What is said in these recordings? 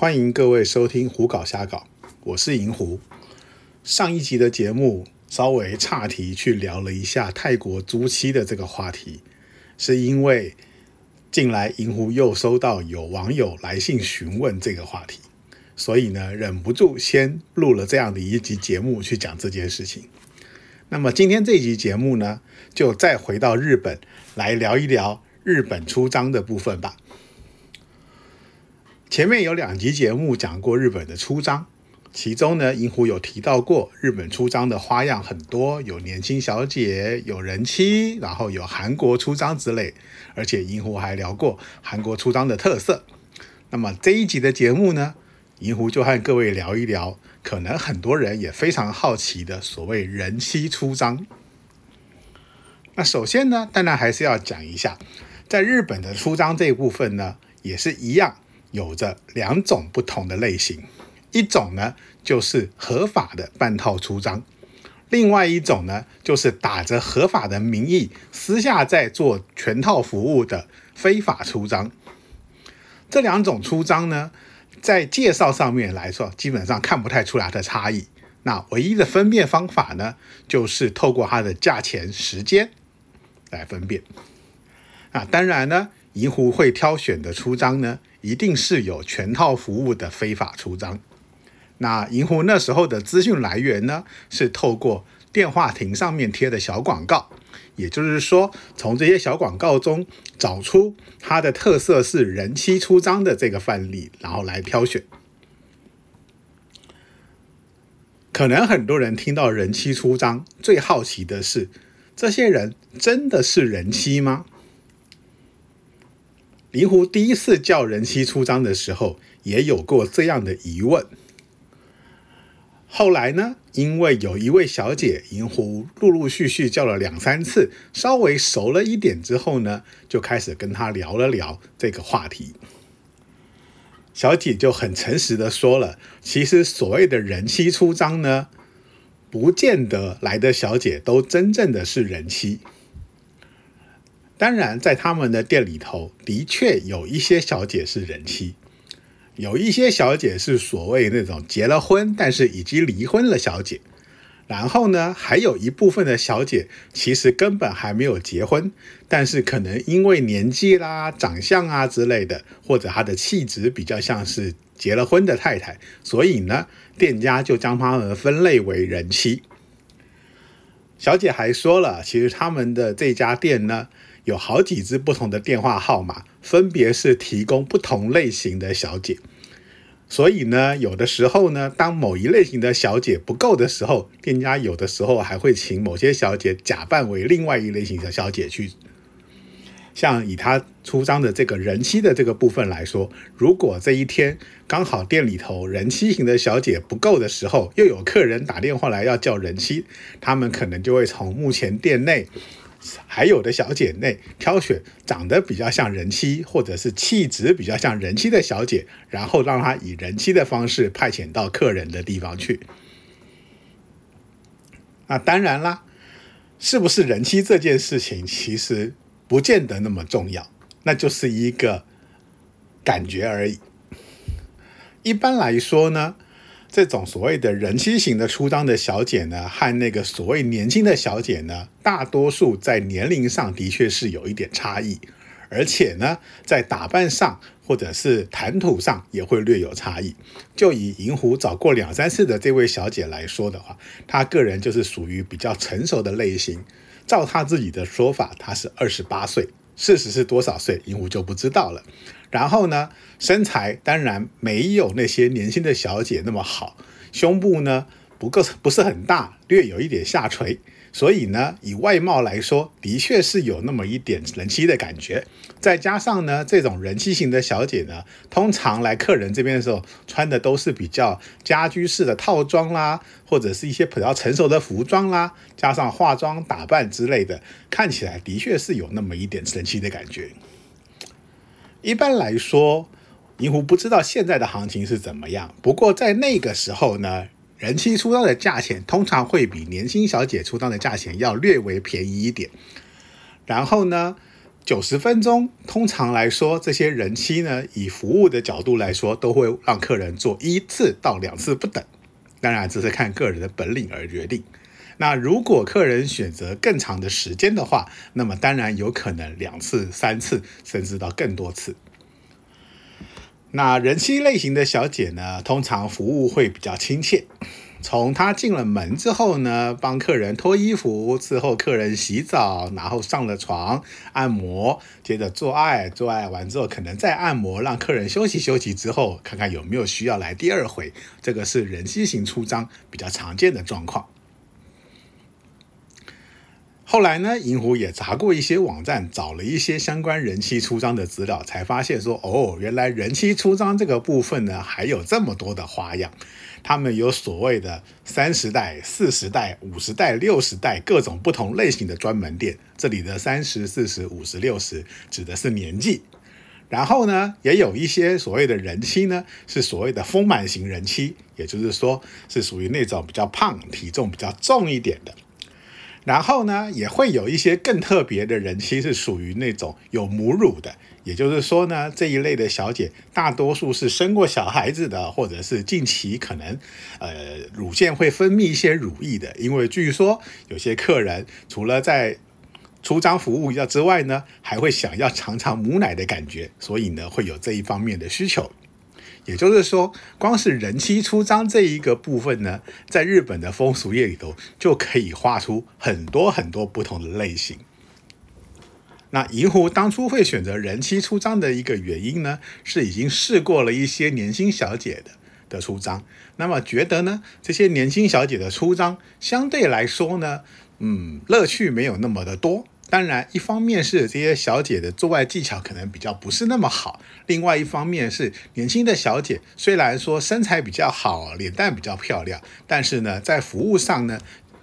欢迎各位收听《胡搞瞎搞》，我是银狐。上一集的节目稍微岔题去聊了一下泰国租妻的这个话题，是因为近来银狐又收到有网友来信询问这个话题，所以呢忍不住先录了这样的一集节目去讲这件事情。那么今天这集节目呢，就再回到日本来聊一聊日本出张的部分吧。前面有两集节目讲过日本的出张，其中呢，银狐有提到过日本出张的花样很多，有年轻小姐，有人妻，然后有韩国出张之类，而且银狐还聊过韩国出张的特色。那么这一集的节目呢，银狐就和各位聊一聊，可能很多人也非常好奇的所谓人妻出张。那首先呢，当然还是要讲一下，在日本的出张这一部分呢，也是一样。有着两种不同的类型，一种呢就是合法的半套出张，另外一种呢就是打着合法的名义私下在做全套服务的非法出张。这两种出张呢，在介绍上面来说，基本上看不太出来的差异。那唯一的分辨方法呢，就是透过它的价钱、时间来分辨。啊，当然呢，银狐会挑选的出张呢。一定是有全套服务的非法出张。那银狐那时候的资讯来源呢，是透过电话亭上面贴的小广告，也就是说，从这些小广告中找出它的特色是人妻出张的这个范例，然后来挑选。可能很多人听到人妻出张，最好奇的是，这些人真的是人妻吗？银狐第一次叫人妻出张的时候，也有过这样的疑问。后来呢，因为有一位小姐，银狐陆陆续续叫了两三次，稍微熟了一点之后呢，就开始跟她聊了聊这个话题。小姐就很诚实的说了，其实所谓的人妻出张呢，不见得来的小姐都真正的是人妻。当然，在他们的店里头，的确有一些小姐是人妻，有一些小姐是所谓那种结了婚但是已经离婚了小姐。然后呢，还有一部分的小姐其实根本还没有结婚，但是可能因为年纪啦、长相啊之类的，或者她的气质比较像是结了婚的太太，所以呢，店家就将她们分类为人妻。小姐还说了，其实他们的这家店呢。有好几支不同的电话号码，分别是提供不同类型的小姐。所以呢，有的时候呢，当某一类型的小姐不够的时候，店家有的时候还会请某些小姐假扮为另外一类型的小姐去。像以他出张的这个人妻的这个部分来说，如果这一天刚好店里头人妻型的小姐不够的时候，又有客人打电话来要叫人妻，他们可能就会从目前店内。还有的小姐内挑选长得比较像人妻，或者是气质比较像人妻的小姐，然后让她以人妻的方式派遣到客人的地方去。那当然啦，是不是人妻这件事情其实不见得那么重要，那就是一个感觉而已。一般来说呢。这种所谓的人妻型的出张的小姐呢，和那个所谓年轻的小姐呢，大多数在年龄上的确是有一点差异，而且呢，在打扮上或者是谈吐上也会略有差异。就以银狐找过两三次的这位小姐来说的话，她个人就是属于比较成熟的类型。照她自己的说法，她是二十八岁，事实是多少岁，银狐就不知道了。然后呢，身材当然没有那些年轻的小姐那么好，胸部呢不够不是很大，略有一点下垂，所以呢，以外貌来说，的确是有那么一点人妻的感觉。再加上呢，这种人妻型的小姐呢，通常来客人这边的时候，穿的都是比较家居式的套装啦，或者是一些比较成熟的服装啦，加上化妆打扮之类的，看起来的确是有那么一点人妻的感觉。一般来说，银狐不知道现在的行情是怎么样。不过在那个时候呢，人妻出道的价钱通常会比年轻小姐出道的价钱要略微便宜一点。然后呢，九十分钟，通常来说，这些人妻呢，以服务的角度来说，都会让客人做一次到两次不等。当然，这是看个人的本领而决定。那如果客人选择更长的时间的话，那么当然有可能两次、三次，甚至到更多次。那人妻类型的小姐呢，通常服务会比较亲切。从她进了门之后呢，帮客人脱衣服，伺候客人洗澡，然后上了床按摩，接着做爱，做爱完之后可能再按摩，让客人休息休息之后，看看有没有需要来第二回。这个是人妻型出张比较常见的状况。后来呢，银狐也查过一些网站，找了一些相关人妻出张的资料，才发现说，哦，原来人妻出张这个部分呢，还有这么多的花样。他们有所谓的三十代、四十代、五十代、六十代各种不同类型的专门店。这里的三十、四十、五十、六十指的是年纪。然后呢，也有一些所谓的人妻呢，是所谓的丰满型人妻，也就是说是属于那种比较胖、体重比较重一点的。然后呢，也会有一些更特别的人妻，是属于那种有母乳的，也就是说呢，这一类的小姐大多数是生过小孩子的，或者是近期可能呃乳腺会分泌一些乳液的。因为据说有些客人除了在出张服务要之外呢，还会想要尝尝母奶的感觉，所以呢会有这一方面的需求。也就是说，光是人妻出张这一个部分呢，在日本的风俗业里头，就可以画出很多很多不同的类型。那银狐当初会选择人妻出张的一个原因呢，是已经试过了一些年轻小姐的的出张，那么觉得呢，这些年轻小姐的出张相对来说呢，嗯，乐趣没有那么的多。当然，一方面是这些小姐的做爱技巧可能比较不是那么好，另外一方面是年轻的小姐虽然说身材比较好，脸蛋比较漂亮，但是呢，在服务上呢，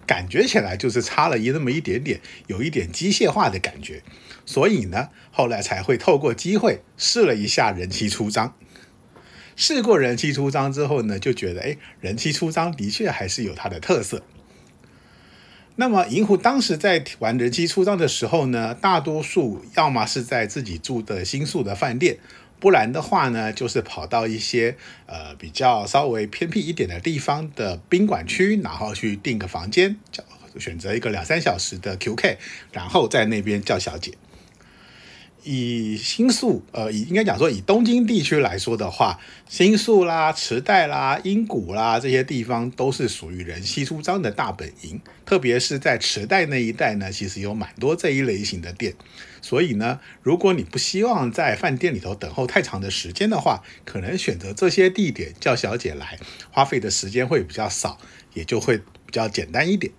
感觉起来就是差了一那么一点点，有一点机械化的感觉，所以呢，后来才会透过机会试了一下人气出张。试过人气出张之后呢，就觉得哎，人气出张的确还是有它的特色。那么银狐当时在玩人机出道的时候呢，大多数要么是在自己住的新宿的饭店，不然的话呢，就是跑到一些呃比较稍微偏僻一点的地方的宾馆区，然后去订个房间，叫选择一个两三小时的 QK，然后在那边叫小姐。以新宿，呃，以应该讲说以东京地区来说的话，新宿啦、池袋啦、英谷啦这些地方都是属于人气出张的大本营。特别是在池袋那一带呢，其实有蛮多这一类型的店。所以呢，如果你不希望在饭店里头等候太长的时间的话，可能选择这些地点叫小姐来，花费的时间会比较少，也就会比较简单一点。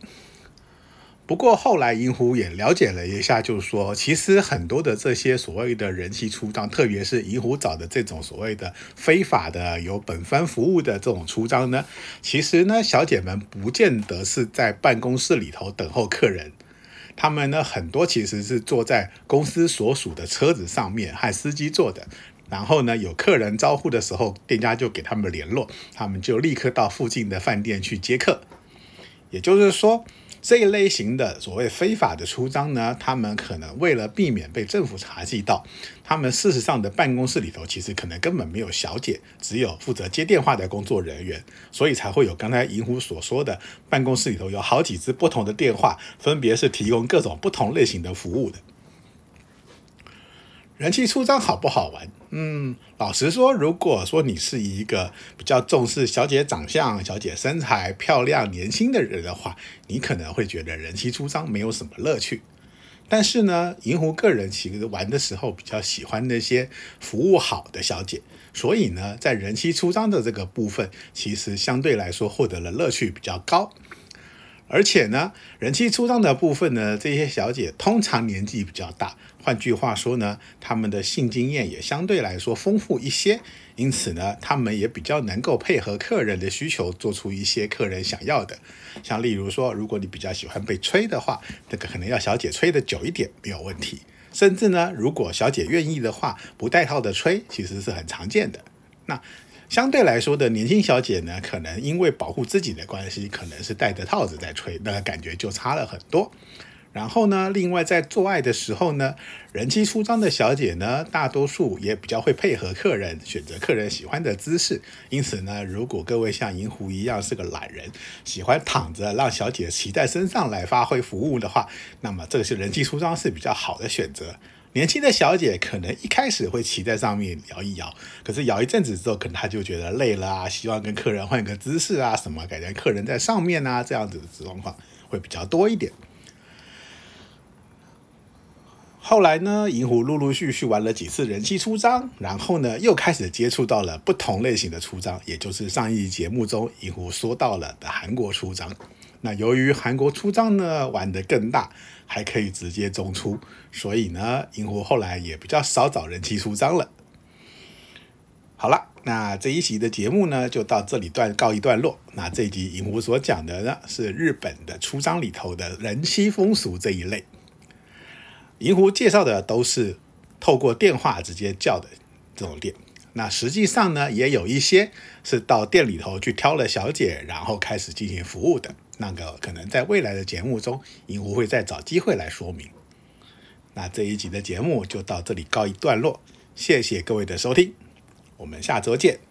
不过后来银狐也了解了一下，就是说，其实很多的这些所谓的人气出张，特别是银狐找的这种所谓的非法的有本番服务的这种出张呢，其实呢，小姐们不见得是在办公室里头等候客人，他们呢很多其实是坐在公司所属的车子上面和司机坐的，然后呢有客人招呼的时候，店家就给他们联络，他们就立刻到附近的饭店去接客，也就是说。这一类型的所谓非法的出张呢，他们可能为了避免被政府查缉到，他们事实上的办公室里头其实可能根本没有小姐，只有负责接电话的工作人员，所以才会有刚才银狐所说的办公室里头有好几支不同的电话，分别是提供各种不同类型的服务的。人气出张好不好玩？嗯，老实说，如果说你是一个比较重视小姐长相、小姐身材漂亮、年轻的人的话，你可能会觉得人气出张没有什么乐趣。但是呢，银狐个人其实玩的时候比较喜欢那些服务好的小姐，所以呢，在人气出张的这个部分，其实相对来说获得了乐趣比较高。而且呢，人气出张的部分呢，这些小姐通常年纪比较大，换句话说呢，她们的性经验也相对来说丰富一些，因此呢，她们也比较能够配合客人的需求，做出一些客人想要的。像例如说，如果你比较喜欢被吹的话，这个可能要小姐吹的久一点没有问题。甚至呢，如果小姐愿意的话，不带套的吹其实是很常见的。那相对来说的年轻小姐呢，可能因为保护自己的关系，可能是戴着套子在吹，那感觉就差了很多。然后呢，另外在做爱的时候呢，人气出张的小姐呢，大多数也比较会配合客人，选择客人喜欢的姿势。因此呢，如果各位像银狐一样是个懒人，喜欢躺着让小姐骑在身上来发挥服务的话，那么这个是人气出张是比较好的选择。年轻的小姐可能一开始会骑在上面摇一摇，可是摇一阵子之后，可能她就觉得累了啊，希望跟客人换个姿势啊，什么改成客人在上面啊，这样子的状况会比较多一点。后来呢，银狐陆陆续续玩了几次人气出张，然后呢，又开始接触到了不同类型的出张，也就是上一节目中银狐说到了的韩国出张。那由于韩国出张呢玩得更大，还可以直接中出，所以呢，银狐后来也比较少找人气出张了。好了，那这一集的节目呢就到这里段告一段落。那这一集银狐所讲的呢是日本的出张里头的人妻风俗这一类。银狐介绍的都是透过电话直接叫的这种店，那实际上呢，也有一些是到店里头去挑了小姐，然后开始进行服务的。那个可能在未来的节目中，银狐会再找机会来说明。那这一集的节目就到这里告一段落，谢谢各位的收听，我们下周见。